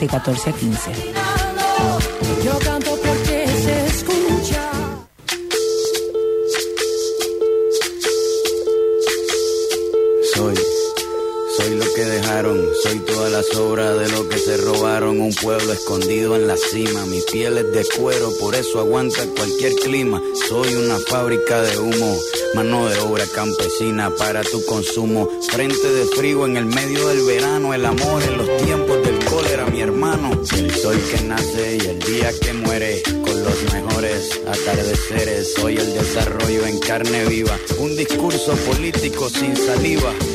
de 14 a 15. Yo canto porque se escucha. Soy, soy lo que dejaron, soy todas las obras de lo que se robaron. Un pueblo escondido en la cima, mi piel es de cuero, por eso aguanta cualquier clima. Soy una fábrica de humo, mano de obra campesina para tu consumo. Frente de frío en el medio del verano, el amor en los tiempos del cólera, mi hermano. El sol que nace y el día que muere, con los mejores atardeceres. Soy el desarrollo en carne viva, un discurso político sin saliva.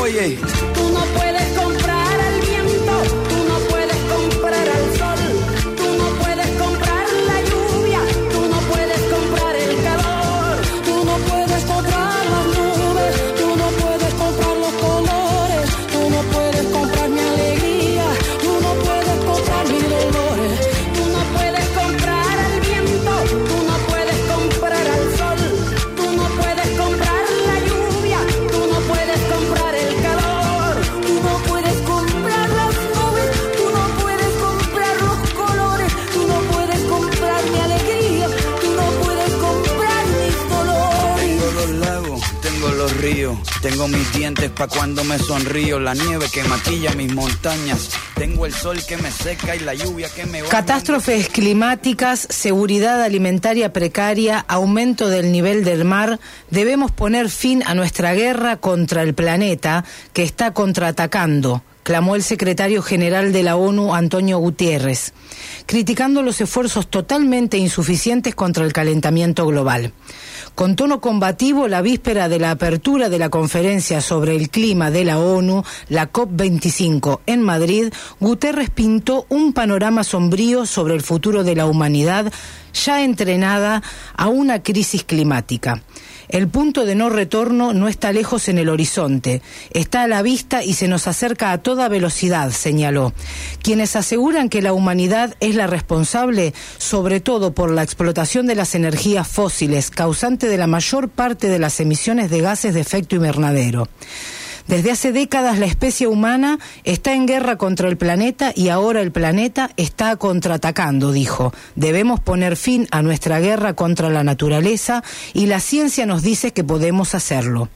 Oye, tengo mis dientes pa' cuando me sonrío, la nieve que maquilla mis montañas, tengo el sol que me seca y la lluvia que me. Catástrofes climáticas, seguridad alimentaria precaria, aumento del nivel del mar, debemos poner fin a nuestra guerra contra el planeta que está contraatacando, clamó el secretario general de la ONU, Antonio Gutiérrez, criticando los esfuerzos totalmente insuficientes contra el calentamiento global. Con tono combativo, la víspera de la apertura de la conferencia sobre el clima de la ONU, la COP25 en Madrid, Guterres pintó un panorama sombrío sobre el futuro de la humanidad ya entrenada a una crisis climática. El punto de no retorno no está lejos en el horizonte, está a la vista y se nos acerca a toda velocidad, señaló. Quienes aseguran que la humanidad es la responsable, sobre todo por la explotación de las energías fósiles, causante de la mayor parte de las emisiones de gases de efecto invernadero. Desde hace décadas la especie humana está en guerra contra el planeta y ahora el planeta está contraatacando, dijo. Debemos poner fin a nuestra guerra contra la naturaleza y la ciencia nos dice que podemos hacerlo.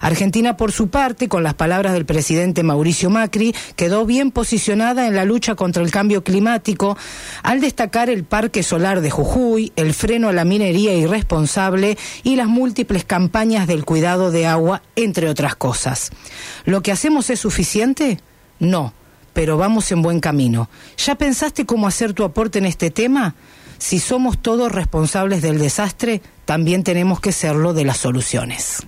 Argentina, por su parte, con las palabras del presidente Mauricio Macri, quedó bien posicionada en la lucha contra el cambio climático al destacar el parque solar de Jujuy, el freno a la minería irresponsable y las múltiples campañas del cuidado de agua, entre otras cosas. ¿Lo que hacemos es suficiente? No, pero vamos en buen camino. ¿Ya pensaste cómo hacer tu aporte en este tema? Si somos todos responsables del desastre, también tenemos que serlo de las soluciones.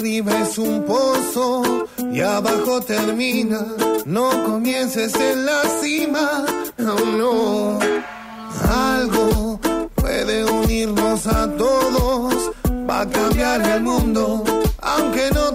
Arriba es un pozo y abajo termina. No comiences en la cima, no, no. Algo puede unirnos a todos, va a cambiar el mundo, aunque no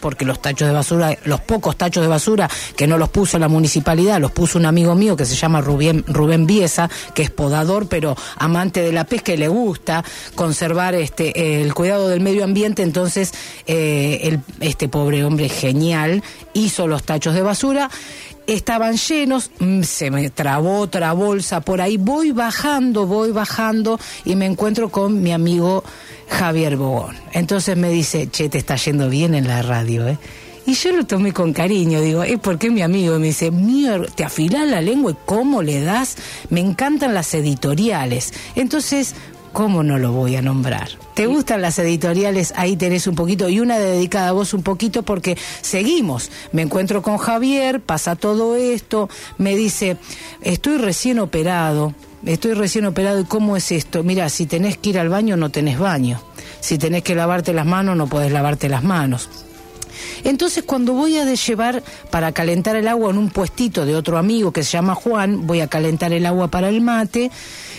porque los tachos de basura, los pocos tachos de basura que no los puso la municipalidad, los puso un amigo mío que se llama Rubén, Rubén Biesa, que es podador, pero amante de la pesca y le gusta conservar este el cuidado del medio ambiente. Entonces, eh, este pobre hombre genial hizo los tachos de basura estaban llenos, mm, se me trabó otra bolsa por ahí, voy bajando, voy bajando y me encuentro con mi amigo Javier Bogón. Entonces me dice, che, te está yendo bien en la radio, ¿eh? Y yo lo tomé con cariño, digo, es porque mi amigo. Me dice, "Mier- te afilás la lengua y cómo le das. Me encantan las editoriales. Entonces, ¿cómo no lo voy a nombrar? ¿Te gustan las editoriales? Ahí tenés un poquito y una dedicada a vos un poquito porque seguimos. Me encuentro con Javier, pasa todo esto, me dice, estoy recién operado, estoy recién operado y ¿cómo es esto? Mira, si tenés que ir al baño no tenés baño. Si tenés que lavarte las manos no podés lavarte las manos. Entonces cuando voy a llevar para calentar el agua en un puestito de otro amigo que se llama Juan, voy a calentar el agua para el mate,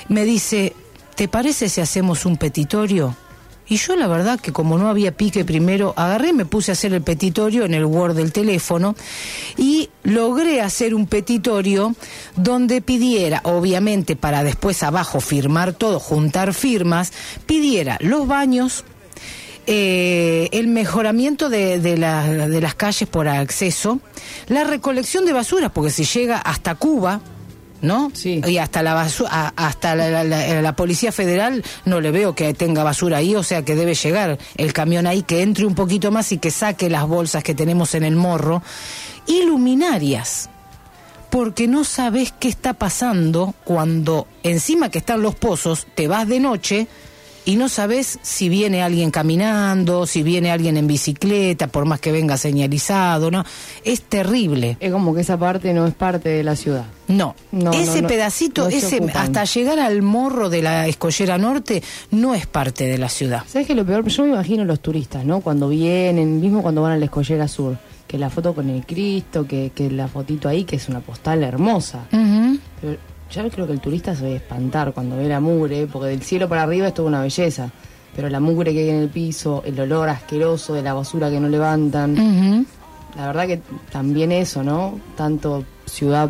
me dice, ¿te parece si hacemos un petitorio? Y yo la verdad que como no había pique primero, agarré me puse a hacer el petitorio en el Word del teléfono y logré hacer un petitorio donde pidiera, obviamente para después abajo firmar todo, juntar firmas, pidiera los baños, eh, el mejoramiento de, de la- de las calles por acceso, la recolección de basura, porque si llega hasta Cuba, ¿no? Sí. Y hasta la basura, hasta la, la- la- la policía federal no le veo que tenga basura ahí, o sea que debe llegar el camión ahí que entre un poquito más y que saque las bolsas que tenemos en el morro. Y luminarias porque no sabes qué está pasando cuando encima que están los pozos te vas de noche y no sabes si viene alguien caminando, si viene alguien en bicicleta, por más que venga señalizado, ¿no? Es terrible. Es como que esa parte no es parte de la ciudad. No, No, ese no, pedacito, no se ese hasta llegar al morro de la escollera norte no es parte de la ciudad. ¿Sabes qué es lo peor? Yo me imagino los turistas, ¿no? Cuando vienen, mismo cuando van a la escollera sur, que la foto con el Cristo, que, que la fotito ahí, que es una postal hermosa. Pero yo creo que el turista se va a espantar cuando ve la mugre, porque del cielo para arriba es toda una belleza. Pero la mugre que hay en el piso, el olor asqueroso de la basura que no levantan. La verdad que también eso, ¿no? Tanto ciudad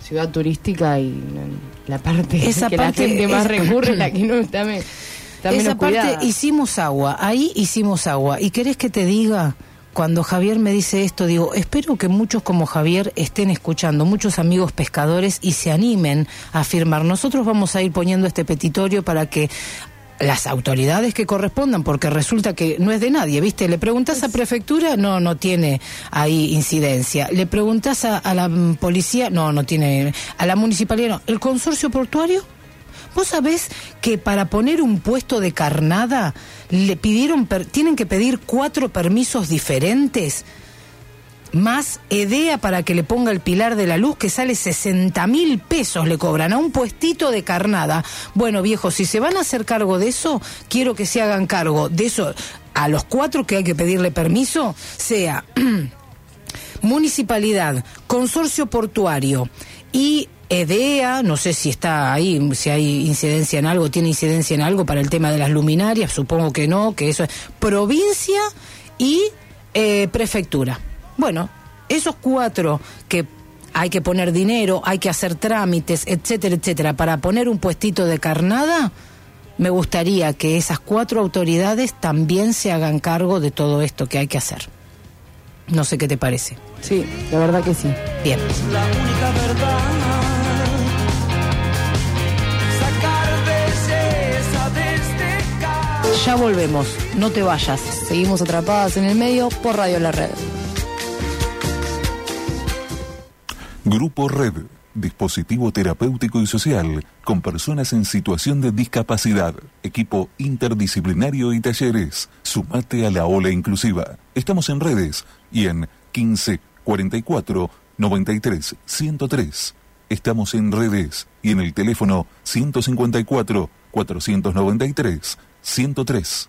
ciudad turística y mm, la parte Esa que parte la gente más es- recurre, la que no está, me- está menos Esa parte cuidada. hicimos agua, ahí hicimos agua. ¿Y querés que te diga? Cuando Javier me dice esto, digo, espero que muchos como Javier estén escuchando, muchos amigos pescadores y se animen a firmar. Nosotros vamos a ir poniendo este petitorio para que las autoridades que correspondan, porque resulta que no es de nadie, ¿viste? Le preguntas a prefectura, no, no tiene ahí incidencia. Le preguntas a, a la mm, policía, no, no tiene. A la municipalidad, no. ¿El consorcio portuario? ¿Vos sabés que para poner un puesto de carnada le pidieron, tienen que pedir cuatro permisos diferentes? Más EDEA para que le ponga el pilar de la luz que sale 60 mil pesos le cobran a un puestito de carnada. Bueno, viejo, si se van a hacer cargo de eso, quiero que se hagan cargo de eso. A los cuatro que hay que pedirle permiso, sea municipalidad, consorcio portuario y EDEA, no sé si está ahí, si hay incidencia en algo, tiene incidencia en algo para el tema de las luminarias, supongo que no, que eso es provincia y eh, prefectura. Bueno, esos cuatro que hay que poner dinero, hay que hacer trámites, etcétera, etcétera, para poner un puestito de carnada, me gustaría que esas cuatro autoridades también se hagan cargo de todo esto que hay que hacer. No sé qué te parece. Sí, la verdad que sí. Bien. la única verdad. Ya volvemos, no te vayas. Seguimos atrapadas en el medio por Radio La Red. Grupo Red, dispositivo terapéutico y social con personas en situación de discapacidad, equipo interdisciplinario y talleres. Sumate a la ola inclusiva. Estamos en redes y en 15 44 93 103. Estamos en redes y en el teléfono 154 493 103.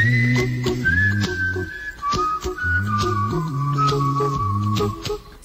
Cuckoo, cuckoo, cuckoo.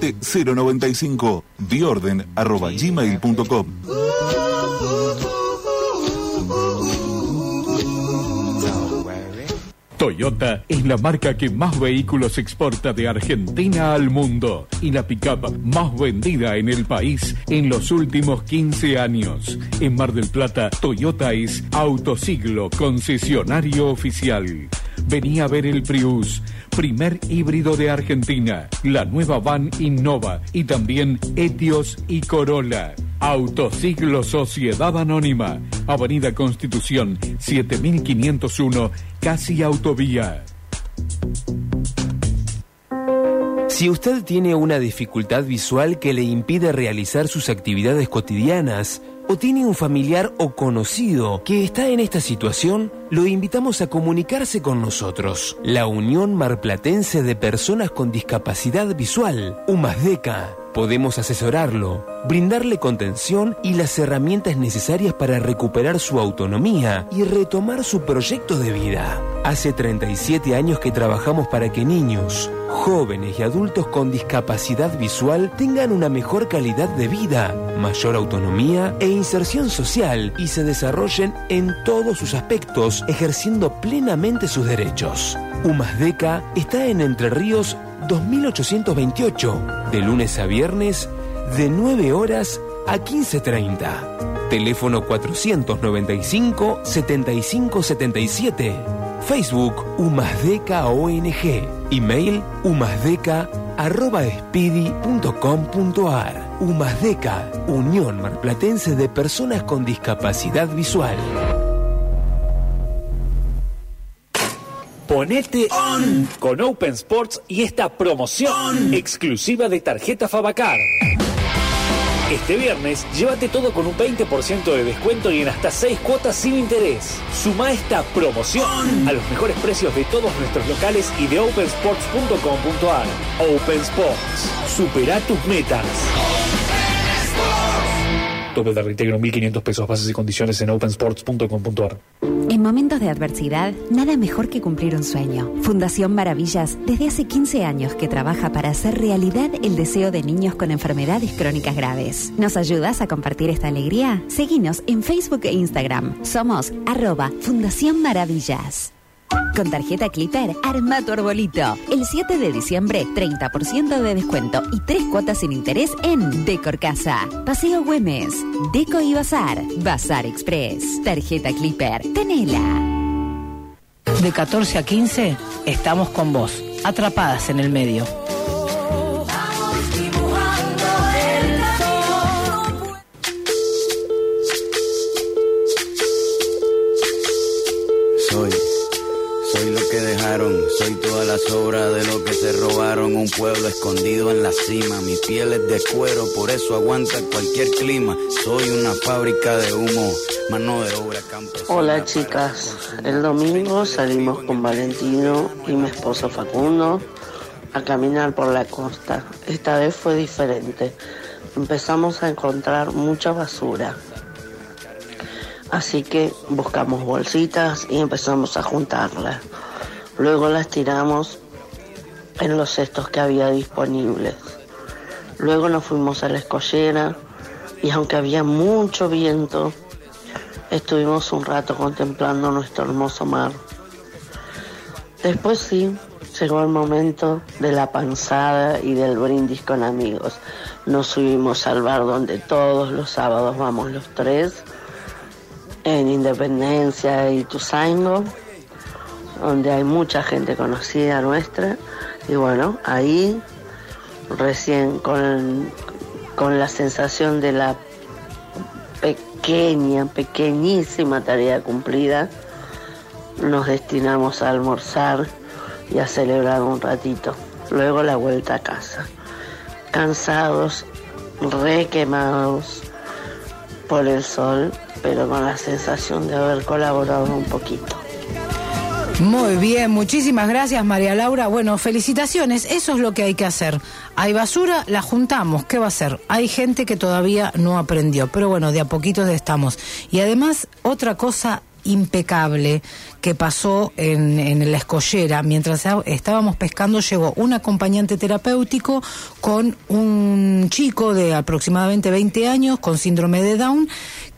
095 biorden arroba gmail.com Toyota es la marca que más vehículos exporta de Argentina al mundo y la pickup más vendida en el país en los últimos 15 años. En Mar del Plata, Toyota es Autosiglo, concesionario oficial. Venía a ver el Prius, primer híbrido de Argentina, la nueva van Innova y también Etios y Corolla. Autosiglo Sociedad Anónima, Avenida Constitución 7501, casi autovía. Si usted tiene una dificultad visual que le impide realizar sus actividades cotidianas, o tiene un familiar o conocido que está en esta situación, lo invitamos a comunicarse con nosotros. La Unión Marplatense de Personas con Discapacidad Visual, UMASDECA. Podemos asesorarlo, brindarle contención y las herramientas necesarias para recuperar su autonomía y retomar su proyecto de vida. Hace 37 años que trabajamos para que niños, jóvenes y adultos con discapacidad visual tengan una mejor calidad de vida, mayor autonomía e inserción social y se desarrollen en todos sus aspectos, ejerciendo plenamente sus derechos. UMASDECA está en Entre Ríos 2828, de lunes a viernes, de 9 horas a 15.30. Teléfono 495-7577. Facebook Umasdeca ONG. Email umasdeca arroba speedy.com.ar. Umasdeca, Unión Marplatense de Personas con Discapacidad Visual. Ponete on con Open Sports y esta promoción exclusiva de tarjeta Fabacar. Este viernes, llévate todo con un 20% de descuento y en hasta 6 cuotas sin interés. Suma esta promoción a los mejores precios de todos nuestros locales y de opensports.com.ar. Open Sports. Supera tus metas. De reintegro 1.500 pesos, bases y condiciones en opensports.com.ar. En momentos de adversidad, nada mejor que cumplir un sueño. Fundación Maravillas, desde hace 15 años que trabaja para hacer realidad el deseo de niños con enfermedades crónicas graves. ¿Nos ayudas a compartir esta alegría? Seguinos en Facebook e Instagram. Somos arroba Fundación Maravillas. Con tarjeta Clipper, arma tu arbolito. El 7 de diciembre, 30% de descuento y 3 cuotas sin interés en Decor Casa. Paseo Güemes, Deco y Bazar, Bazar Express. Tarjeta Clipper, tenela. De 14 a 15 estamos con vos, atrapadas en el medio. Soy toda la sobra de lo que se robaron. Un pueblo escondido en la cima, mi piel es de cuero, por eso aguanta cualquier clima. Soy una fábrica de humo, mano de obra campesina. Hola chicas, el domingo salimos con Valentino y mi esposo Facundo a caminar por la costa. Esta vez fue diferente. Empezamos a encontrar mucha basura. Así que buscamos bolsitas y empezamos a juntarlas. Luego las tiramos en los cestos que había disponibles. Luego nos fuimos a la escollera y aunque había mucho viento, estuvimos un rato contemplando nuestro hermoso mar. Después sí, llegó el momento de la panzada y del brindis con amigos. Nos subimos al bar donde todos los sábados vamos los tres, en Independencia y Tuzaingo, donde hay mucha gente conocida nuestra. Y bueno, ahí recién con, con la sensación de la pequeña, pequeñísima tarea cumplida, nos destinamos a almorzar y a celebrar un ratito. Luego la vuelta a casa. Cansados, requemados por el sol, pero con la sensación de haber colaborado un poquito. Muy bien, muchísimas gracias María Laura. Bueno, felicitaciones, eso es lo que hay que hacer. Hay basura, la juntamos, ¿qué va a hacer? Hay gente que todavía no aprendió, pero bueno, de a poquitos estamos. Y además, otra cosa impecable que pasó en, en la escollera. Mientras estábamos pescando llegó un acompañante terapéutico con un chico de aproximadamente 20 años con síndrome de Down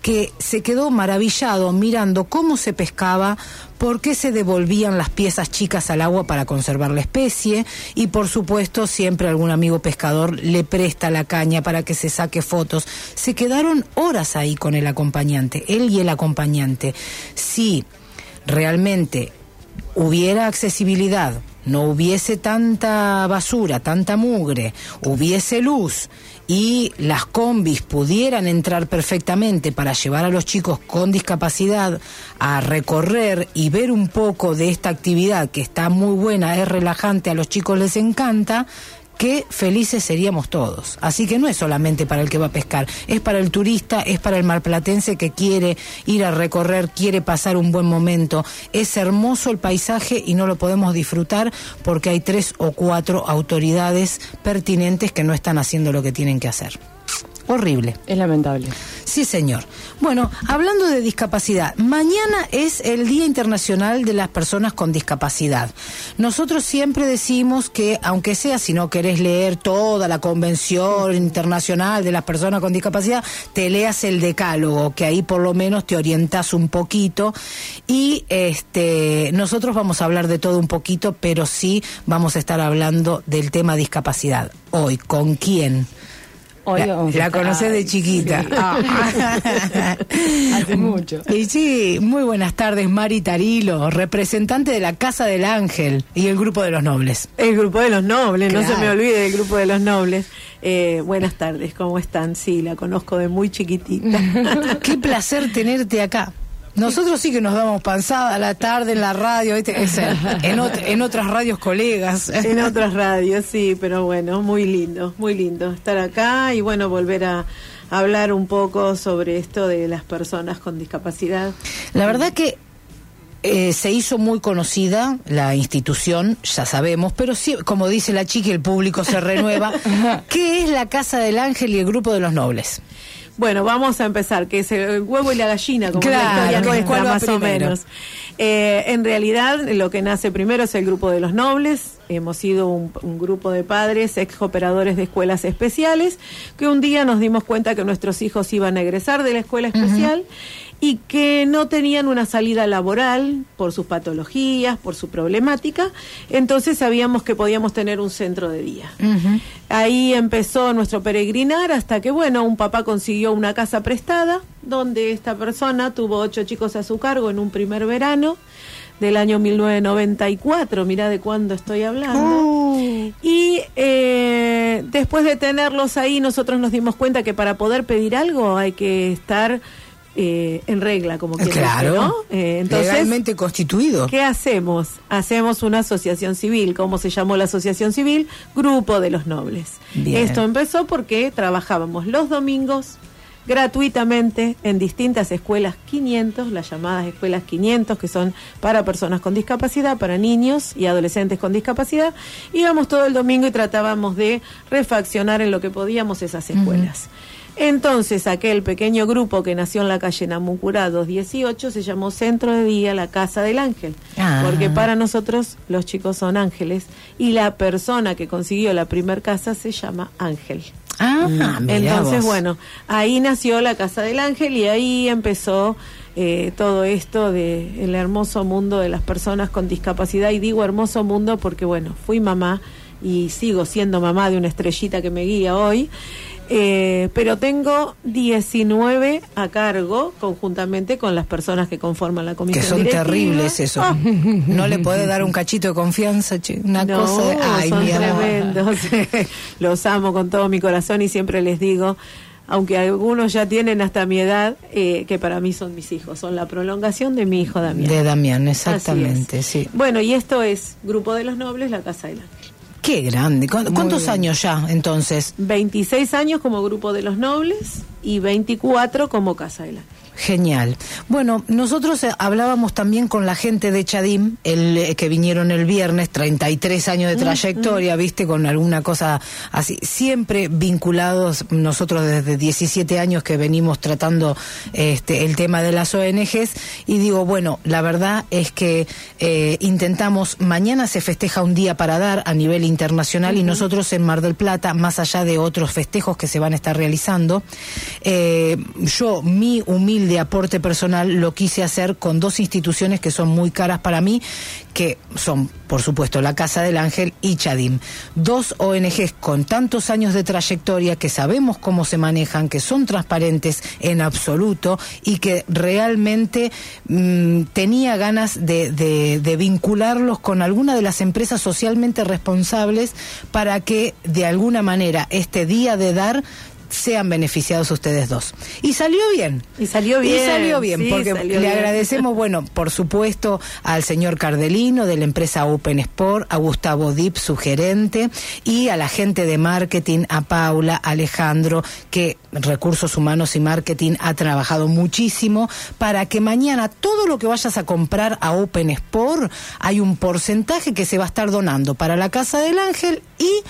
que se quedó maravillado mirando cómo se pescaba, por qué se devolvían las piezas chicas al agua para conservar la especie y por supuesto siempre algún amigo pescador le presta la caña para que se saque fotos. Se quedaron horas ahí con el acompañante, él y el acompañante. Si realmente hubiera accesibilidad, no hubiese tanta basura, tanta mugre, hubiese luz y las combis pudieran entrar perfectamente para llevar a los chicos con discapacidad a recorrer y ver un poco de esta actividad que está muy buena, es relajante, a los chicos les encanta, qué felices seríamos todos. Así que no es solamente para el que va a pescar, es para el turista, es para el marplatense que quiere ir a recorrer, quiere pasar un buen momento. Es hermoso el paisaje y no lo podemos disfrutar porque hay tres o cuatro autoridades pertinentes que no están haciendo lo que tienen que hacer. Horrible. Es lamentable. Sí, señor. Bueno, hablando de discapacidad, mañana es el Día Internacional de las Personas con Discapacidad. Nosotros siempre decimos que, aunque sea si no querés leer toda la Convención Internacional de las Personas con Discapacidad, te leas el decálogo, que ahí por lo menos te orientas un poquito. Y este, nosotros vamos a hablar de todo un poquito, pero sí vamos a estar hablando del tema discapacidad. Hoy, ¿con quién? Hoy la, la conocés de chiquita. Sí. Ah. Hace mucho. Y sí, muy buenas tardes, Mari Tarilo, representante de la Casa del Ángel y el Grupo de los Nobles. El grupo de los nobles, no se me olvide del grupo de los nobles. Eh, buenas tardes, ¿cómo están? Sí, la conozco de muy chiquitita. Qué placer tenerte acá. Nosotros sí que nos damos panzada a la tarde en la radio, ¿viste? Es, en, ot- en otras radios colegas. en otras radios, sí, pero bueno, muy lindo, muy lindo estar acá y bueno, volver a, hablar un poco sobre esto de las personas con discapacidad. La verdad que eh, se hizo muy conocida la institución, ya sabemos, pero sí, como dice la chica, el público se renueva. ¿Qué es la Casa del Ángel y el Grupo de los Nobles? Bueno, vamos a empezar, que es el huevo y la gallina, como Claro, la historia nuestra, ¿cuál va más o menos. Eh, en realidad, lo que nace primero es el grupo de los nobles. Hemos sido un, un grupo de padres, ex operadores de escuelas especiales, que un día nos dimos cuenta que nuestros hijos iban a egresar de la escuela especial y que no tenían una salida laboral por sus patologías, por su problemática. Entonces sabíamos que podíamos tener un centro de día. Ahí empezó nuestro peregrinar hasta que, bueno, un papá consiguió una casa prestada donde esta persona tuvo ocho chicos a su cargo en un primer verano del año 1994, mira de cuándo estoy hablando. Y eh, después de tenerlos ahí, nosotros nos dimos cuenta que para poder pedir algo hay que estar eh, en regla, como quien dice, Claro, ¿no? Eh, entonces, legalmente constituido. ¿Qué hacemos? Hacemos una asociación civil. ¿Cómo se llamó la asociación civil? Grupo de los Nobles. Bien. Esto empezó porque trabajábamos los domingos gratuitamente en distintas escuelas 500, las llamadas escuelas 500, que son para personas con discapacidad, para niños y adolescentes con discapacidad. Íbamos todo el domingo y tratábamos de refaccionar en lo que podíamos esas escuelas. Entonces, aquel pequeño grupo que nació en la calle Namucurá 218 se llamó Centro de Día La Casa del Ángel, Ah. porque para nosotros los chicos son ángeles y la persona que consiguió la primer casa se llama Ángel. Ah, mirá Entonces, vos. bueno, ahí nació la Casa del Ángel y ahí empezó eh, todo esto de el hermoso mundo de las personas con discapacidad. Y digo hermoso mundo porque, bueno, fui mamá y sigo siendo mamá de una estrellita que me guía hoy. Eh, pero tengo 19 a cargo conjuntamente con las personas que conforman la Que comisión son directiva. terribles eso. Ah. No le podés dar un cachito de confianza, che, una No, cosa de... Ay, son mi tremendos. Los amo con todo mi corazón y siempre les digo, aunque algunos ya tienen hasta mi edad, eh, que para mí son mis hijos, son la prolongación de mi hijo Damián. De Damián, exactamente, sí. Bueno, y esto es Grupo de los Nobles, la Casa del Ángel. Qué grande. ¿Cu- Muy ¿Cuántos años ya, entonces? 26 años como Grupo de los Nobles y 24 como Casa del Ángel. Genial. Bueno, nosotros eh, hablábamos también con la gente de Chadim, el, eh, que vinieron el viernes, 33 años de trayectoria, viste, con alguna cosa así, siempre vinculados, nosotros desde 17 años que venimos tratando este, el tema de las ONGs, y digo, bueno, la verdad es que eh, intentamos, mañana se festeja un día para dar a nivel internacional y nosotros en Mar del Plata, más allá de otros festejos que se van a estar realizando, eh, yo, mi humilde aporte personal, lo quise hacer con dos instituciones que son muy caras para mí, que son, por supuesto, la Casa del Ángel y Chadim. Dos ONGs con tantos años de trayectoria que sabemos cómo se manejan, que son transparentes en absoluto y que realmente mm, tenía ganas de, de- de vincularlos con alguna de las empresas socialmente responsables para que de alguna manera este día de dar sean beneficiados ustedes dos. Y salió bien. Y salió bien. Y salió bien, sí, porque salió le bien. agradecemos, bueno, por supuesto, al señor Cardelino de la empresa Open Sport, a Gustavo Dip, su gerente, y a la gente de marketing, a Paula, Alejandro, que Recursos Humanos y Marketing ha trabajado muchísimo para que mañana todo lo que vayas a comprar a Open Sport, hay un porcentaje que se va a estar donando para la Casa del Ángel y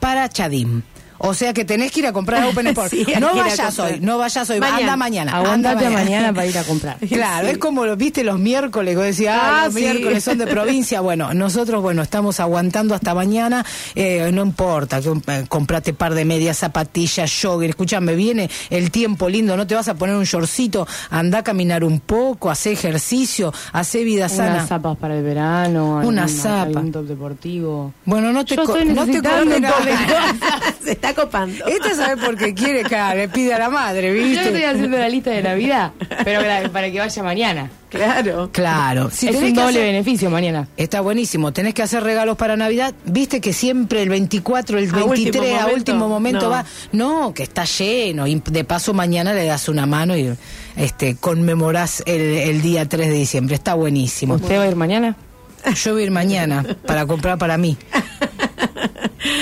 para Chadim. O sea que tenés que ir a comprar a Open Sport. Sí, no vayas hoy, no vayas hoy, Mañana. anda mañana. Aguantate anda mañana para ir a comprar. Claro, Sí. es como lo viste los miércoles, que vos decías, ah, los sí. miércoles son de provincia. Bueno, nosotros, bueno, estamos aguantando hasta mañana, eh, no importa, que, eh, comprate par de medias, zapatillas, jogger, escúchame, viene el tiempo lindo, no te vas a poner un shortcito, anda a caminar un poco, hace ejercicio, hace vida sana. Unas zapas para el verano, Una alguna- zapa. algún top deportivo. Bueno, no te, Yo estoy no te Se está copando. Esta sabe por qué quiere, cara, le pide a la madre, Yo ¿viste? estoy haciendo la lista de Navidad, pero para, que vaya mañana. Claro. Claro, si es un doble hacer- beneficio mañana. Está buenísimo. Tenés que hacer regalos para Navidad. Viste que siempre el 24, el A último 23, a último momento no. va. No, que está lleno. Y de paso mañana le das una mano y este conmemorás el, el día 3 de diciembre. Está buenísimo. ¿Usted va a ir mañana? Yo voy a ir mañana para comprar para mí.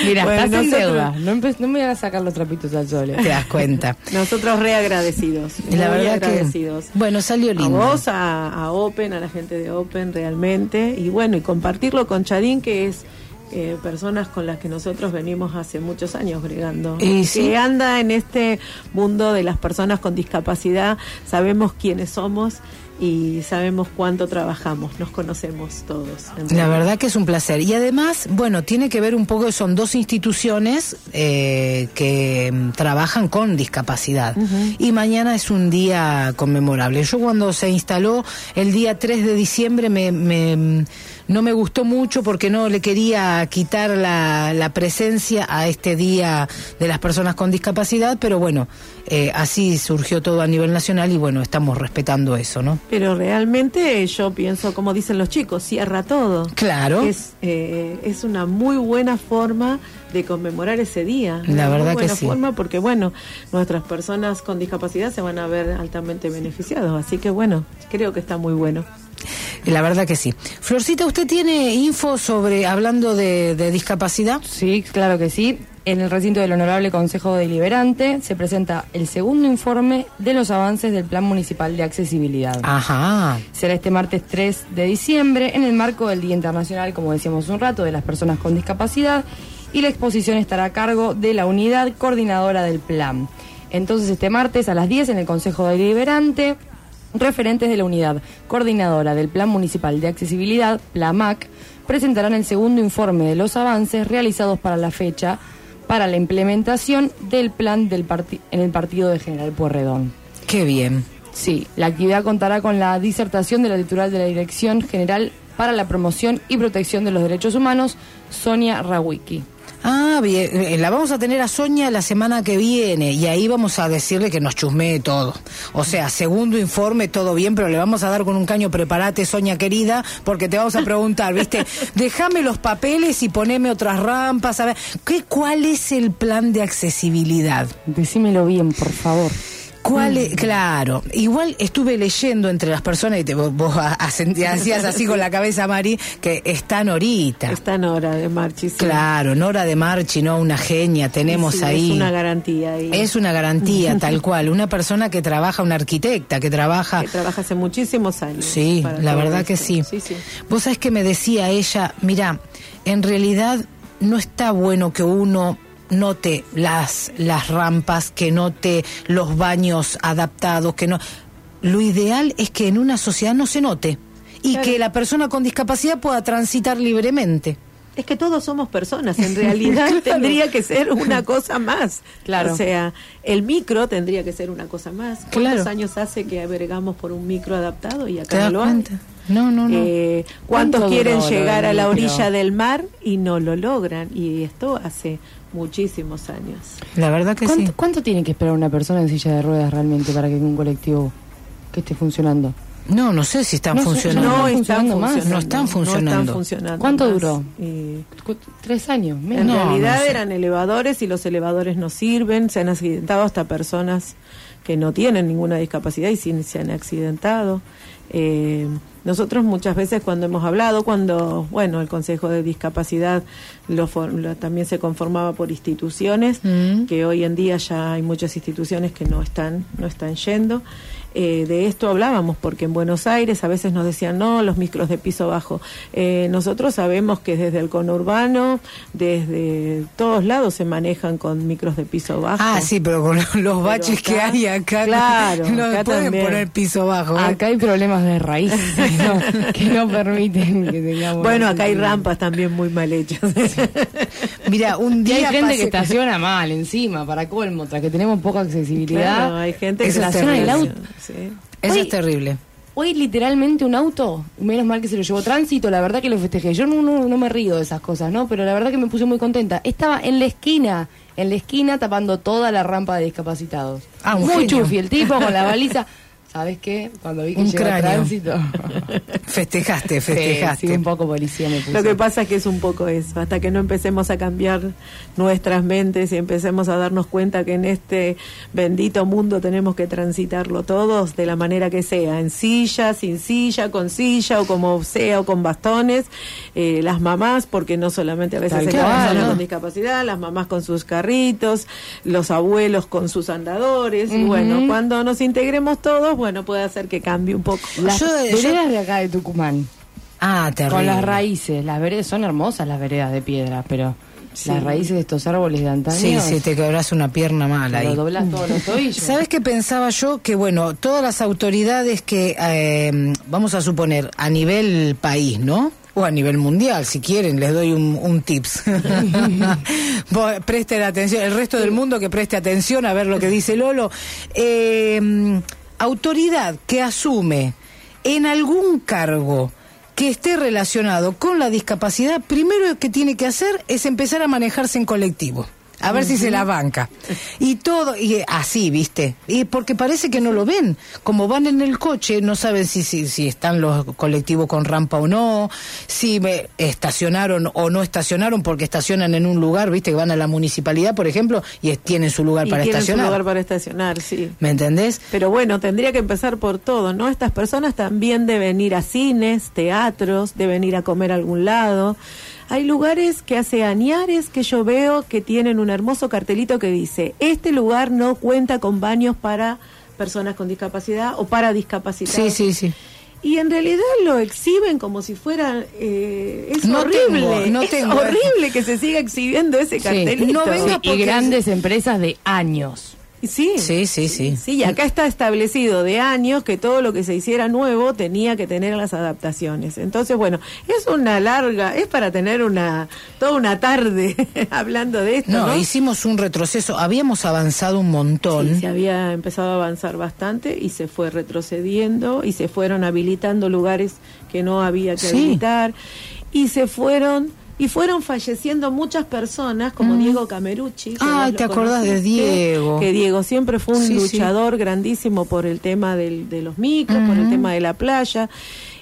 Mira, Bueno, estás en nosotros- deuda. No, me van a sacar los trapitos al sol. eh. Te das cuenta. Nosotros reagradecidos. La verdad que, agradecidos. bueno, salió lindo. A vos, a, a Open, a la gente de Open realmente. Y bueno, y compartirlo con Charín, que es eh, personas con las que nosotros venimos hace muchos años bregando. Y que sí. anda en este mundo de las personas con discapacidad, sabemos quiénes somos y sabemos cuánto trabajamos, nos conocemos todos. La verdad que es un placer. Y además, bueno, tiene que ver un poco, son dos instituciones eh, que mm, trabajan con discapacidad. Y mañana es un día conmemorable. Yo cuando se instaló el día 3 de diciembre me... me, mm, no me gustó mucho porque no le quería quitar la, la presencia a este día de las personas con discapacidad, pero bueno, eh, así surgió todo a nivel nacional y bueno, estamos respetando eso, ¿no? Pero realmente yo pienso, como dicen los chicos, cierra todo. Claro. Es, eh, es una muy buena forma de conmemorar ese día. La verdad muy que buena sí. forma porque, bueno, nuestras personas con discapacidad se van a ver altamente beneficiados. Así que, bueno, creo que está muy bueno. La verdad que sí. Florcita, ¿usted tiene info sobre, hablando de, de discapacidad? Sí, claro que sí. En el recinto del Honorable Consejo Deliberante se presenta el segundo informe de los avances del Plan Municipal de Accesibilidad. Ajá. Será este martes 3 de diciembre en el marco del Día Internacional, como decíamos un rato, de las personas con discapacidad y la exposición estará a cargo de la unidad coordinadora del plan. Entonces este martes a las 10 en el Consejo Deliberante, referentes de la unidad coordinadora del Plan Municipal de Accesibilidad, PLAMAC, presentarán el segundo informe de los avances realizados para la fecha para la implementación del plan del en el partido de General Puerredón. Qué bien. Sí, la actividad contará con la disertación de la titular de la Dirección General para la Promoción y Protección de los Derechos Humanos, Sonia Rawicki. Ah, bien. Eh, La vamos a tener a Sonia la semana que viene y ahí vamos a decirle que nos chusmee todo. O sea, segundo informe, todo bien, pero le vamos a dar con un caño, prepárate, Sonia querida, porque te vamos a preguntar, ¿viste? Déjame los papeles y poneme otras rampas. A ver, ¿qué, ¿cuál es el plan de accesibilidad? Decímelo bien, por favor. ¿Cuál es? Claro, igual estuve leyendo entre las personas, y te, vos, hacías así con la cabeza, Mari, que está Norita. Está Nora de Marchi. sí. Claro, Nora de Marchi, ¿no? Una genia, tenemos Sí, ahí. Es una garantía ahí. Es una garantía, tal cual. Una persona que trabaja, una arquitecta que trabaja. Que trabaja hace muchísimos años. Sí, la verdad que esto. sí. Vos sabés que me decía ella, mira, en realidad no está bueno que uno note las, las rampas, que note los baños adaptados, que no. Lo ideal es que en una sociedad no se note y Claro. que la persona con discapacidad pueda transitar libremente. Es que todos somos personas, en realidad Claro. tendría que ser una cosa más. Claro. O sea, el micro tendría que ser una cosa más. ¿Cuántos Claro. años hace que vergamos por un micro adaptado y ¿Te acá no lo hay? No, no, no. Eh, ¿Cuántos ¿Cuánto quieren llegar a la orilla del mar y no lo logran? Y esto hace muchísimos años. La verdad que ¿Cuánto, sí. cuánto tiene que esperar una persona en silla de ruedas realmente para que un colectivo que esté funcionando? No, no sé si están No funcionando. no No están funcionando más. funcionando. No están funcionando. No están funcionando ¿Cuánto más. duró? Y Cu- Tres años, menos. En No, realidad no sé. eran elevadores y los elevadores no sirven, se han accidentado hasta personas que no tienen ninguna discapacidad y sí se han accidentado. Eh, nosotros muchas veces cuando hemos hablado, cuando, bueno, el Consejo de Discapacidad lo lo- también se conformaba por instituciones, Mm. que hoy en día ya hay muchas instituciones que no están, no están yendo. Eh, de esto hablábamos porque en Buenos Aires a veces nos decían no los micros de piso bajo Eh, nosotros sabemos que desde el conurbano desde todos lados se manejan con micros de piso bajo Ah, sí, pero con los- baches que hay acá, claro, no acá pueden también. poner piso bajo. ¿eh? Acá hay problemas de raíz que no, que no permiten que tengamos. bueno acá hay rampas también muy mal hechas Mira, un Y día hay gente que estaciona mal encima, para colmo, tras que tenemos poca accesibilidad. Claro, hay gente que estaciona el auto. Sí. Eso Hoy- es terrible. Hoy literalmente un auto, menos mal que se lo llevó tránsito, la verdad que lo festejé. Yo no, no, no me río de esas cosas, ¿no? Pero la verdad que me puse muy contenta. Estaba en la esquina, en la esquina tapando toda la rampa de discapacitados. Ah, muy genio. chufi, el tipo con la baliza. ¿Sabes qué? Cuando vi que Un llegó tránsito. Festejaste, festejaste. sí, un poco policía me puse. Lo que pasa es que es un poco eso, hasta que no empecemos a cambiar nuestras mentes y empecemos a darnos cuenta que en este bendito mundo tenemos que transitarlo todos de la manera que sea, en silla, sin silla, con silla o como sea o con bastones, eh, las mamás, porque no solamente a veces Tal hay cual, personas ¿no? con discapacidad, las mamás con sus carritos, los abuelos con sus andadores, y bueno, cuando nos integremos todos, bueno, puede hacer que cambie un poco. Las Yo- yo- veredas de acá de Tucumán. Ah, terrible. Con las raíces, las veredas son hermosas las veredas de piedra, pero Sí. las raíces de estos árboles de antaño. Sí, sí, te quebras una pierna mala lo ahí. doblas todos los tobillos. ¿Sabes qué pensaba yo? Que bueno, todas las autoridades que, eh, vamos a suponer, a nivel país, ¿no? O a nivel mundial, si quieren, les doy un, un tips. Presten atención, el resto del mundo que preste atención a ver lo que dice Lolo. Eh, autoridad que asume en algún cargo que esté relacionado con la discapacidad, primero que tiene que hacer es empezar a manejarse en colectivo. A ver si se la banca. Y todo, y así, ¿viste? Y porque parece que no lo ven. Como van en el coche, no saben si, si, si están los colectivos con rampa o no, si me estacionaron o no estacionaron, porque estacionan en un lugar, ¿viste? Que van a la municipalidad, por ejemplo, y es- tienen su lugar Y para tienen su estacionar. lugar para estacionar, sí. ¿Me entendés? Pero bueno, tendría que empezar por todo, ¿no? Estas personas también deben ir a cines, teatros, deben ir a comer a algún lado. Hay lugares que hace añares que yo veo que tienen un hermoso cartelito que dice, este lugar no cuenta con baños para personas con discapacidad o para discapacitados. Sí, sí, sí. Y en realidad lo exhiben como si fuera... eh, es No horrible, tengo, no es tengo. horrible que se siga exhibiendo ese Sí. cartelito. No venga Sí, y porque- grandes empresas de años. Sí. Sí, sí, sí. Sí, y acá está establecido de años que todo lo que se hiciera nuevo tenía que tener las adaptaciones. Entonces, bueno, es una larga, es para tener una toda una tarde hablando de esto, No, ¿no? hicimos un retroceso. Habíamos avanzado un montón. Sí, se había empezado a avanzar bastante y se fue retrocediendo y se fueron habilitando lugares que no había que Sí. habilitar y se fueron y fueron falleciendo muchas personas como Diego Camerucci. vos ¿te acordás de Diego? Que Diego siempre fue un Sí, sí. luchador grandísimo por el tema del- de los micros, por el tema de la playa.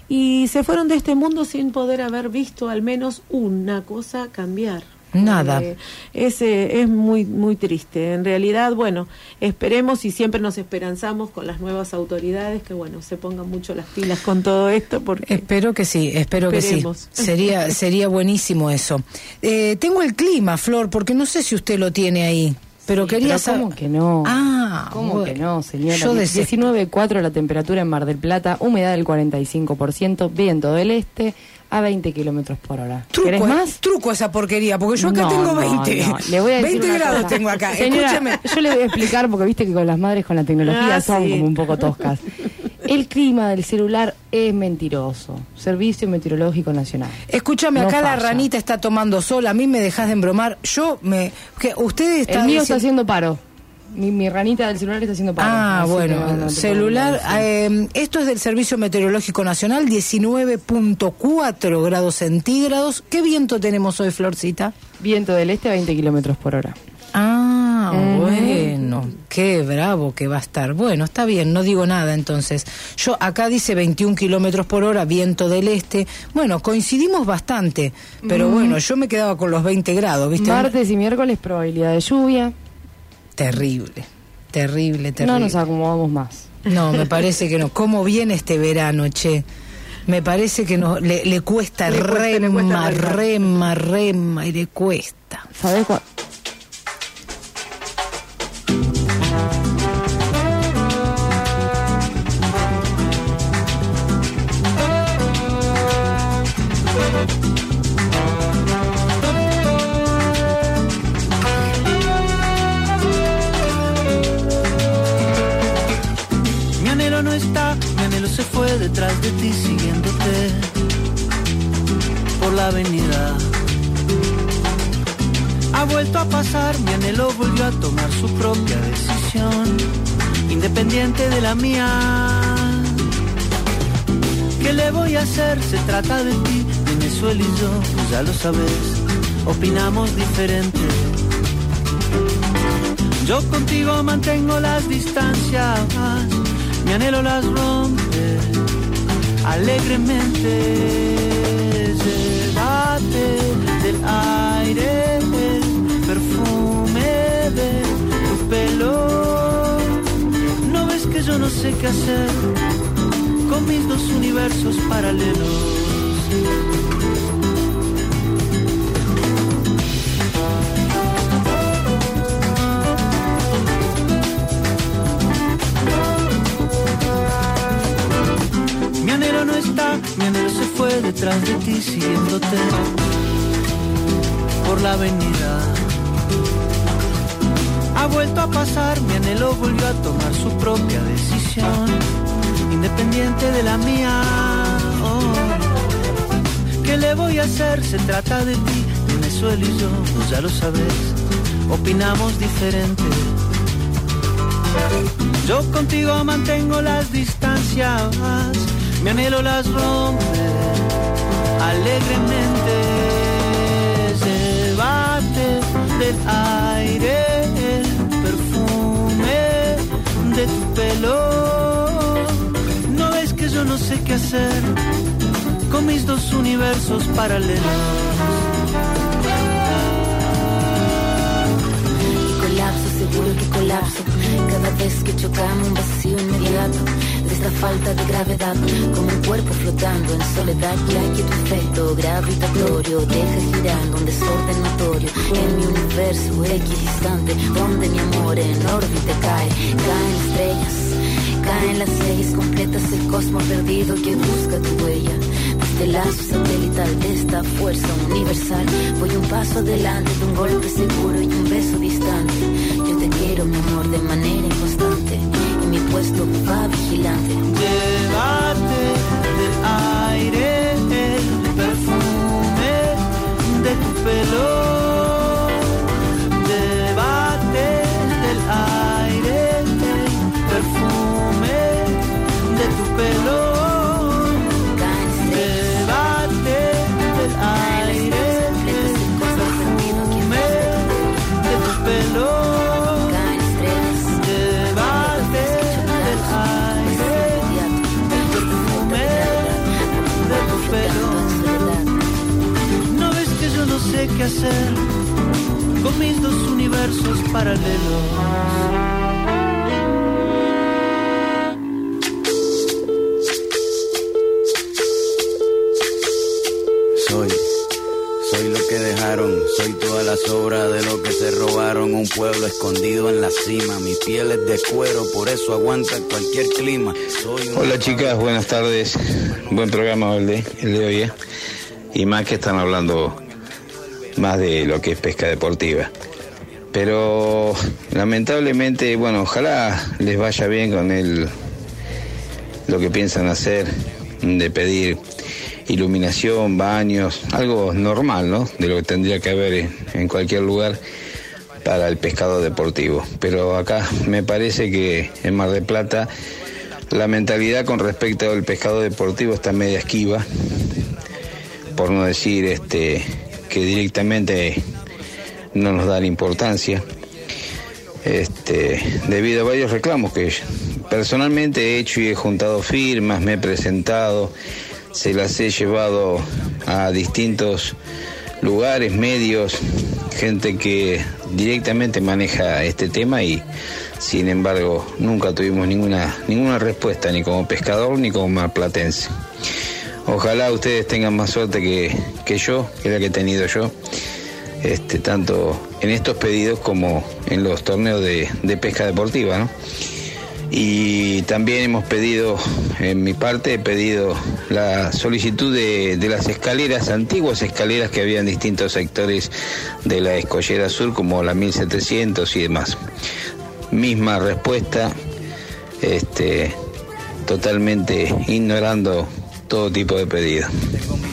Y se fueron de este mundo sin poder haber visto al menos una cosa cambiar. Nada. Eh, es, eh, es muy muy triste. En realidad, bueno, esperemos y siempre nos esperanzamos con las nuevas autoridades que, bueno, se pongan mucho las pilas con todo esto porque Espero que sí, espero Esperemos. que sí. Sería, sería buenísimo eso. Eh, tengo el clima, Flor, porque no sé si usted lo tiene ahí. Pero quería Pero saber. ¿Cómo que no? Ah, ¿Cómo bueno. que no, señora? Yo deseo- 19.4 la temperatura en Mar del Plata, humedad del 45%, viento del este a 20 kilómetros por hora. Truco, ¿Querés más? truco esa porquería, porque yo acá No, tengo no, 20. no. Le voy a decir 20 una grados cosa. tengo acá. Señora, Escúcheme. Yo le voy a explicar porque viste que con las madres con la tecnología Ah, son sí. como un poco toscas. El clima del celular es mentiroso. Servicio Meteorológico Nacional. Escúchame, No acá la ranita está tomando sol, a mí me dejas de embromar. Yo me. Que ustedes El están. mío está haciendo paro. Mi, mi ranita del celular está haciendo paro. Ah, que bueno, no- celular. eh, esto es del Servicio Meteorológico Nacional, 19.4 grados centígrados. ¿Qué viento tenemos hoy, Florcita? Viento del este a 20 kilómetros por hora. Ah, bueno, qué bravo que va a estar. Bueno, está bien, no digo nada entonces. Yo acá dice 21 kilómetros por hora, viento del este. Bueno, coincidimos bastante, pero bueno, yo me quedaba con los 20 grados, ¿viste? Martes y miércoles probabilidad de lluvia. Terrible, terrible, terrible. No nos acomodamos más. No, me parece que no. ¿Cómo viene este verano, che? Me parece que no, le, le cuesta Le cuesta, le rema, cuesta arrancar. rema, rema y le cuesta. ¿Sabes cuál? A tomar su propia decisión, independiente de la mía. ¿Qué le voy a hacer? Se trata de ti, Venezuela y yo, pues ya lo sabes, opinamos diferente. Yo contigo mantengo las distancias, mi anhelo las rompe alegremente. Llévate del aire yo no sé qué hacer con mis dos universos paralelos. Mi anhelo no está, mi anhelo se fue detrás de ti siguiéndote por la avenida. Ha vuelto a pasar, mi anhelo volvió a tomar su propia decisión, independiente de la mía. Oh. ¿Qué le voy a hacer? Se trata de ti, Venezuela y yo, pues ya lo sabes, opinamos diferente. Yo contigo mantengo las distancias, mi anhelo las rompe alegremente. Llévate del aire pelo. No ves que yo no sé qué hacer con mis dos universos paralelos. colapso, seguro que colapso. Cada vez que chocamos un vacío inmediato de esta falta de gravedad, como un cuerpo flotando en soledad, ya que tu efecto gravitatorio deja girando un desorden notorio en mi universo equidistante, donde mi amor en órbita cae, caen estrellas. Caen las leyes completas del cosmos perdido que busca tu huella. Desde el lazo satelital de esta fuerza universal, voy un paso adelante de un golpe seguro y un beso distante. Yo te quiero, mi amor, de manera inconstante. Mi puesto va vigilante. Llévate del aire el perfume de tu pelo. Con mis dos universos paralelos. Soy, soy lo que dejaron, soy toda la sobra de lo que se robaron. Un pueblo escondido en la cima, mi piel es de cuero, por eso aguanta cualquier clima. Soy Hola chicas, buenas tardes. Buen programa el de, el de hoy. ¿eh? Y más que están hablando más de lo que es pesca deportiva. Pero lamentablemente, bueno, ojalá les vaya bien con el lo que piensan hacer de pedir iluminación, baños, algo normal, ¿no? De lo que tendría que haber en, cualquier lugar para el pescado deportivo. Pero acá me parece que en Mar del Plata la mentalidad con respecto al pescado deportivo está media esquiva, por no decir este que directamente no nos dan importancia. Este, debido a varios reclamos que personalmente he hecho y he juntado firmas, me he presentado, se las he llevado a distintos lugares, medios, gente que directamente maneja este tema y sin embargo nunca tuvimos ninguna, ninguna respuesta ni como pescador ni como marplatense. Ojalá ustedes tengan más suerte que, que yo, que la que he tenido yo, este, tanto en estos pedidos como en los torneos de, de pesca deportiva, ¿no? Y también hemos pedido, en mi parte, he pedido la solicitud de, de las escaleras, antiguas escaleras que había en distintos sectores de la Escollera Sur, como la 1700 y demás. Misma respuesta, este, totalmente ignorando todo tipo de pedido.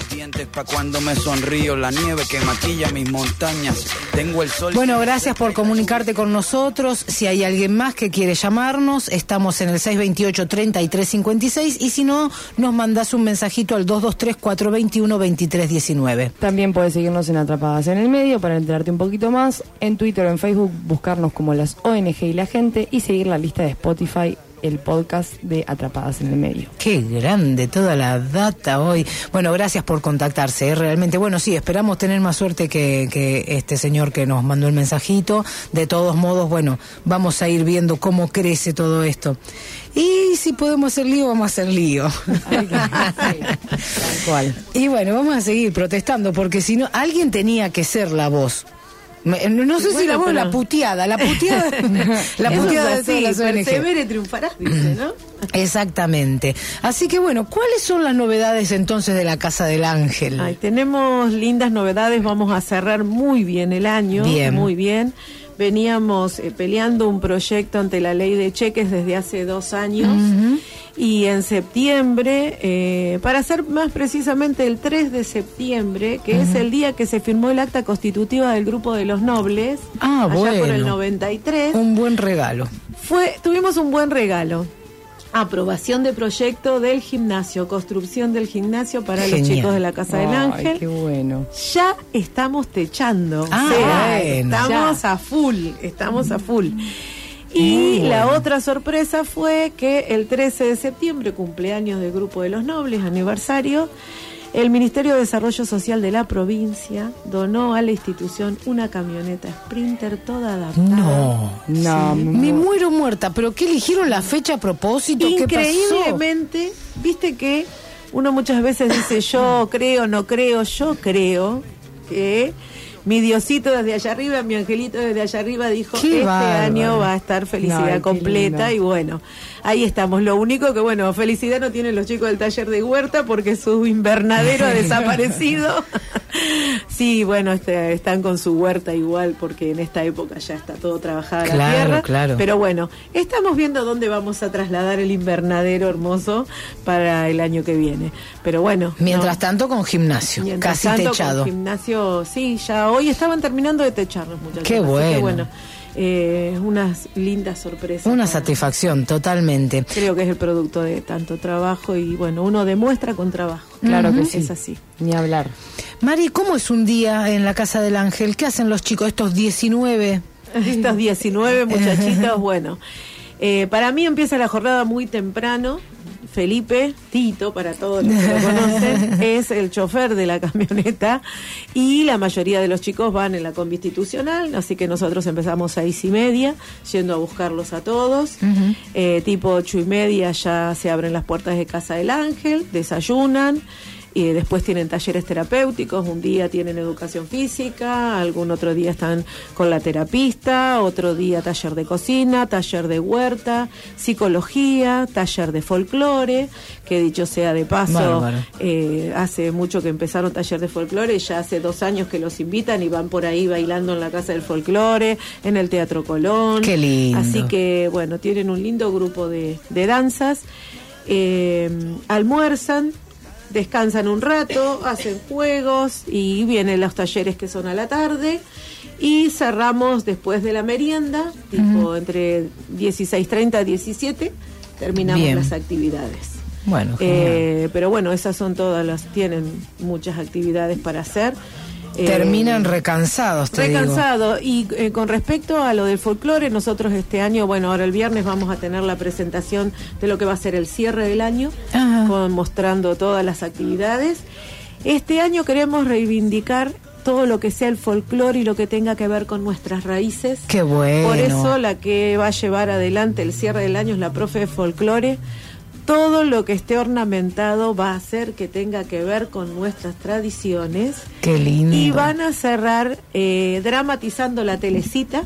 dientes pa' cuando me sonrío, la nieve que maquilla mis montañas. Tengo el sol. Bueno, gracias por comunicarte con nosotros. Si hay alguien más que quiere llamarnos, estamos en el 628-3356 y si no, nos mandás un mensajito al 223-421-2319. También puedes seguirnos en Atrapadas en el Medio para enterarte un poquito más. En Twitter o en Facebook buscarnos como las ONG y la gente y seguir la lista de Spotify el podcast de Atrapadas en el Medio. Qué grande toda la data hoy. Bueno, gracias por contactarse, ¿eh? realmente. Bueno, sí, esperamos tener más suerte que, que este señor que nos mandó el mensajito. De todos modos, bueno, vamos a ir viendo cómo crece todo esto. Y si podemos hacer lío, vamos a hacer lío. Tal cual. Y bueno, vamos a seguir protestando, porque si no, alguien tenía que ser la voz. Me- No, no sé si la voz, pero- la puteada, la puteada, la puteada es de todas las ONG. triunfarás, dice, ¿no? Exactamente. Así que bueno, ¿cuáles son las novedades entonces de la Casa del Ángel? Ay, tenemos lindas novedades, vamos a cerrar muy bien el año, Bien. muy bien. Veníamos eh, peleando un proyecto ante la ley de cheques desde hace dos años y en septiembre, eh, para ser más precisamente el 3 de septiembre, que es el día que se firmó el acta constitutiva del Grupo de los Nobles, Ah, allá por el bueno. 93, Un buen regalo. fue, tuvimos un buen regalo. Aprobación de proyecto del gimnasio, construcción del gimnasio para los chicos de la Casa del Ay, Ángel. qué bueno. Ya estamos techando. Ah, o sea, bueno. estamos a full, estamos a full. Y la otra sorpresa fue que el 13 de septiembre, cumpleaños del Grupo de los Nobles, aniversario, el Ministerio de Desarrollo Social de la provincia donó a la institución una camioneta Sprinter toda adaptada. No. No, Sí. Me muero muerta, pero ¿qué eligieron la fecha a propósito? ¿Qué pasó? Increíblemente, viste que uno muchas veces dice yo creo, no creo, yo creo que mi Diosito desde allá arriba, mi angelito desde allá arriba dijo este bárbaro. año va a estar felicidad completa y bueno, ahí estamos. Lo único que bueno, felicidad no tienen los chicos del taller de huerta porque su invernadero ha desaparecido. sí, bueno, este, están con su huerta igual porque en esta época ya está todo trabajada la Claro, tierra. claro. Pero bueno, estamos viendo dónde vamos a trasladar el invernadero hermoso para el año que viene. Pero bueno. Mientras no. tanto con gimnasio, Mientras casi tanto, con techado. gimnasio, sí, ya hoy estaban terminando de techar los muchachos. Qué así que bueno. bueno, eh, unas lindas sorpresas. Una para- satisfacción, totalmente. Creo que es el producto de tanto trabajo y bueno, uno demuestra con trabajo. Claro que sí. Es así. Ni hablar. Mari, ¿cómo es un día en la Casa del Ángel? ¿Qué hacen los chicos, estos 19? Estos 19 muchachitos, bueno. eh, para mí empieza la jornada muy temprano. Felipe, Tito, para todos los que lo conocen, es el chofer de la camioneta y la mayoría de los chicos van en la constitucional, así que nosotros empezamos a seis y media, yendo a buscarlos a todos. Eh, tipo ocho y media ya se abren las puertas de Casa del Ángel, desayunan. Y después tienen talleres terapéuticos, un día tienen educación física, algún otro día están con la terapista, otro día taller de cocina, taller de huerta, psicología, taller de folclore, que dicho sea de paso, eh, hace mucho que empezaron taller de folclore, ya hace dos años que los invitan y van por ahí bailando en la Casa del Folclore, en el Teatro Colón. Qué lindo. Así que, bueno, tienen un lindo grupo de, de danzas. Eh, almuerzan, descansan un rato, hacen juegos y vienen los talleres que son a la tarde. Y cerramos después de la merienda, tipo entre 16.30 y 17, terminamos Bien. las actividades. Bueno. Eh, pero bueno, esas son todas las, tienen muchas actividades para hacer. Eh, Terminan recansados, te digo. Recansado. Y eh, con respecto a lo del folclore, nosotros este año, bueno, ahora el viernes vamos a tener la presentación de lo que va a ser el cierre del año, con, mostrando todas las actividades. Este año queremos reivindicar todo lo que sea el folclore y lo que tenga que ver con nuestras raíces. Qué bueno. Por eso la que va a llevar adelante el cierre del año es la profe de folclore. Todo lo que esté ornamentado va a hacer que tenga que ver con nuestras tradiciones. Qué lindo. Y van a cerrar eh, dramatizando la telecita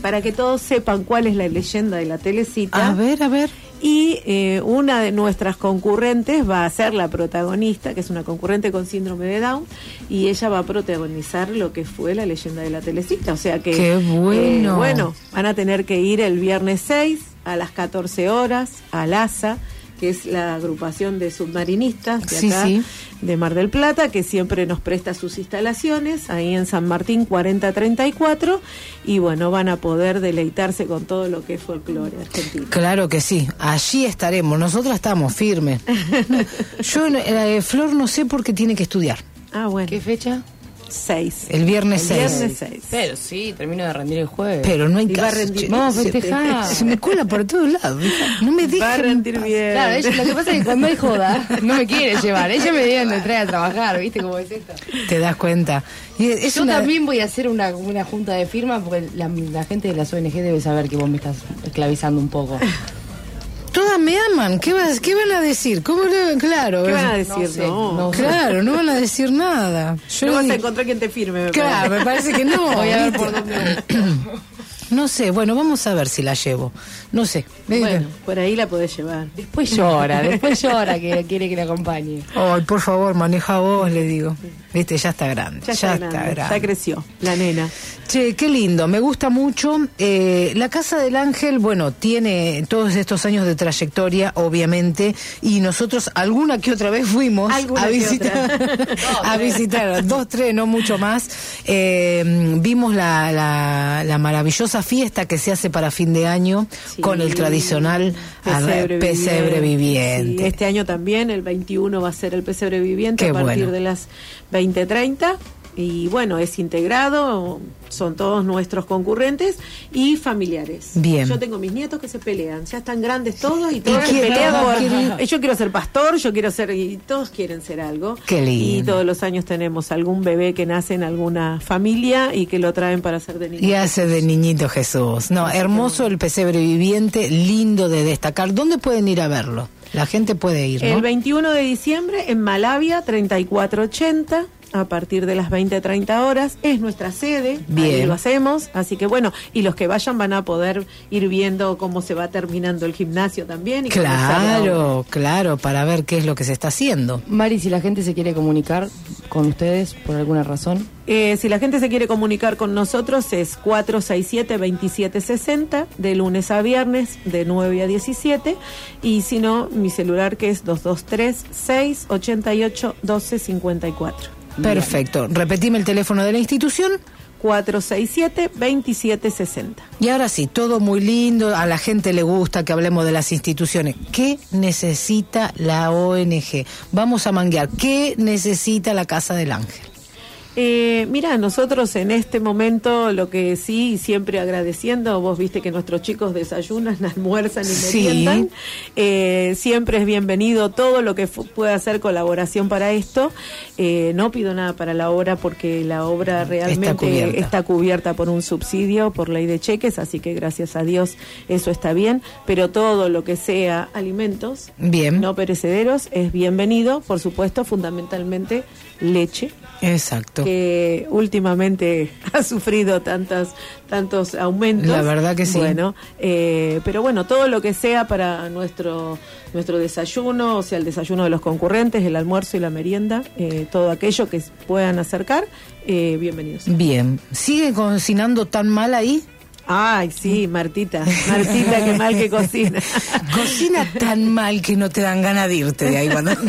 para que todos sepan cuál es la leyenda de la telecita. A ver, a ver. Y eh, una de nuestras concurrentes va a ser la protagonista, que es una concurrente con síndrome de Down, y ella va a protagonizar lo que fue la leyenda de la telecita. O sea que, Qué bueno. eh, bueno, van a tener que ir el viernes 6 a las 14 horas al ASA, que es la agrupación de submarinistas de Sí, acá, sí. de Mar del Plata, que siempre nos presta sus instalaciones, ahí en San Martín 4034, y bueno, van a poder deleitarse con todo lo que es folclore argentino. Claro que sí, allí estaremos, nosotros estamos firmes. Yo, eh, Flor, no sé por qué tiene que estudiar. Ah, bueno. ¿Qué fecha? 6. El viernes El 6. viernes 6. Pero sí, termino de rendir el jueves. Pero no hay Y va a caso. rendir. Vamos a festejar. Se me cuela por todos lados. No me Va a rendir bien. Claro, ella- lo que pasa es que cuando hay joda, no me quiere llevar. Ella me deben de traer a trabajar, ¿viste cómo es esto? Te das cuenta. Y es Yo una- también voy a hacer una, una junta de firma porque la, la gente de las ONG debe saber que vos me estás esclavizando un poco. Me aman. ¿Qué, vas- qué van a decir? ¿Cómo le- Claro. ¿Qué van a decir? sé, No, no sé. Claro, no van a decir nada. Yo no vas a digo- encontrar quien te firme. me Claro, me parece que no. Voy a ver por dónde No sé, bueno, vamos a ver si la llevo. No sé. Bueno, por ahí la podés llevar. Después llora, después llora que quiere que le acompañe. Ay, por favor, maneja vos, le digo. Viste, ya está grande. Ya está, grande, ya creció, la nena. Che, qué lindo, me gusta mucho. Eh, la Casa del Ángel, bueno, tiene todos estos años de trayectoria, obviamente, y nosotros alguna que otra vez fuimos a visitar, a visitar, dos, tres, no mucho más. Eh, vimos la, la, la maravillosa fiesta que se hace para fin de año Sí. Con el tradicional Pesebre, viviente. Sí, este año también, el 21 va a ser el pesebre viviente Qué a partir bueno. de las 20.30. Y bueno, es integrado, son todos nuestros concurrentes y familiares. Bien. Yo tengo mis nietos que se pelean, ya están grandes todos y todos se quién- pelean por... Yo quiero ser pastor, yo quiero ser... Y todos quieren ser algo. Qué lindo. Y todos los años tenemos algún bebé que nace en alguna familia y que lo traen para ser de niño. Y hace de niñito Jesús. No, hermoso el pesebre viviente, lindo de destacar. ¿Dónde pueden ir a verlo? La gente puede ir, ¿no? El 21 de diciembre en Malavia 3480 a partir de las 20 30 horas es nuestra sede, Bien. ahí lo hacemos, así que bueno, y los que vayan van a poder ir viendo cómo se va terminando el gimnasio también y. Claro, claro, para ver qué es lo que se está haciendo. Mari, si la gente se quiere comunicar con ustedes por alguna razón, Eh, si la gente se quiere comunicar con nosotros es 467-2760 de lunes a viernes de 9 a 17 y si no, mi celular que es 223-688-1254. Perfecto. Repetime el teléfono de la institución. 467-2760. Y ahora sí, todo muy lindo, a la gente le gusta que hablemos de las instituciones. ¿Qué necesita la ONG? Vamos a manguear. ¿Qué necesita la Casa del Ángel? Eh, mira, nosotros en este momento lo que sí, siempre agradeciendo, vos viste que nuestros chicos desayunan, almuerzan y Sí. meriendan, eh, siempre es bienvenido todo lo que pueda hacer colaboración para esto. Eh, no pido nada para la obra porque la obra realmente cubierta. está cubierta por un subsidio, por ley de cheques, así que gracias a Dios eso está bien, pero todo lo que sea alimentos Bien. no perecederos es bienvenido, por supuesto, fundamentalmente leche Exacto. que últimamente ha sufrido tantas tantos aumentos. La verdad que sí. Bueno, eh, pero bueno, todo lo que sea para nuestro nuestro desayuno, o sea, el desayuno de los concurrentes, el almuerzo y la merienda, eh, todo aquello que puedan acercar, eh, bienvenidos. Bien. ¿Sigue cocinando tan mal ahí? Ay, sí, Martita, Martita, qué mal que cocina. Cocina tan mal que no te dan ganas de irte de ahí cuando...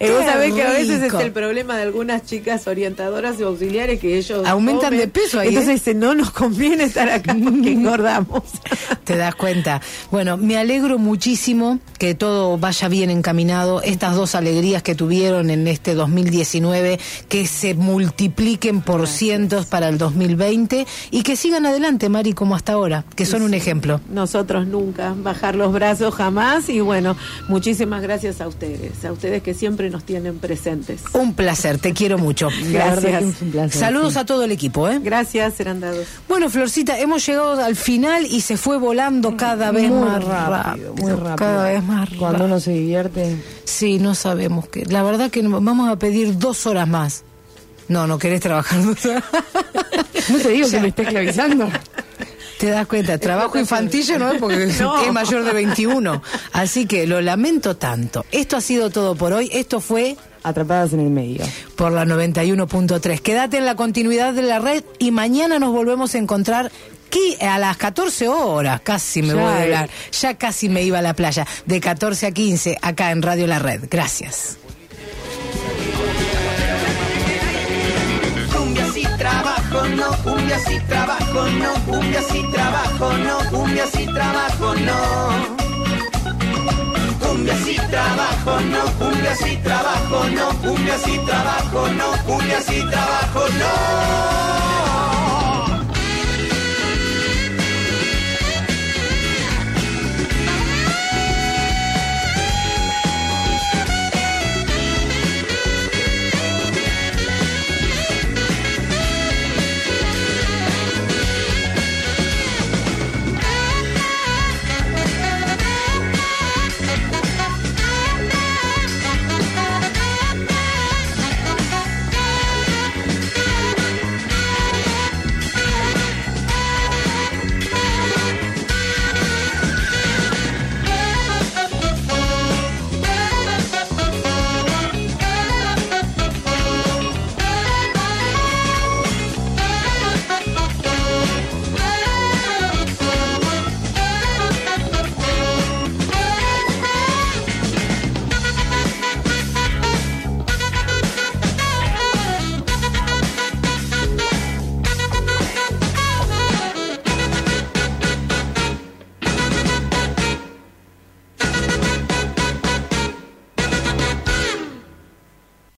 Eh, vos sabés que a veces es el problema de algunas chicas orientadoras y auxiliares que ellos Aumentan comen, de peso ahí, Entonces ¿eh? dicen, no nos conviene estar acá porque engordamos. Te das cuenta. Bueno, me alegro muchísimo que todo vaya bien encaminado. Estas dos alegrías que tuvieron en este 2019, que se multipliquen por cientos para el 2020 y que sigan adelante, Mari, como hasta ahora, que son un ejemplo. Nosotros nunca, bajar los brazos jamás y bueno, muchísimas gracias a ustedes, a ustedes que siempre nos tienen presentes. Un placer, te quiero mucho. Placer, Saludos sí. a todo el equipo, ¿eh? Gracias, serán dados. Bueno, Florcita, hemos llegado al final y se fue volando cada vez Muy más rápido, rápido. muy rápido. Cada vez más cuando rápido. uno se divierte. Sí, no sabemos qué. La verdad que vamos a pedir dos horas más. No, no querés trabajar. No te digo que me está esclavizando. Te das cuenta, trabajo infantil no es porque No. es mayor de 21. Así que lo lamento tanto. Esto ha sido todo por hoy. Esto fue Atrapadas en el medio. por la 91.3. Quédate en la continuidad de la red y mañana nos volvemos a encontrar qui- a las 14 horas. Casi me Ya, voy a volar. Ya casi me iba a la playa. De 14 a 15 acá en Radio La Red. Gracias. No, cumbia sí trabajo, no, cumbia sí trabajo, no, cumbia sí trabajo, no. Cumbia sí trabajo, no, cumbia sí trabajo, no, cumbia sin trabajo, no, cumbia sin trabajo, no.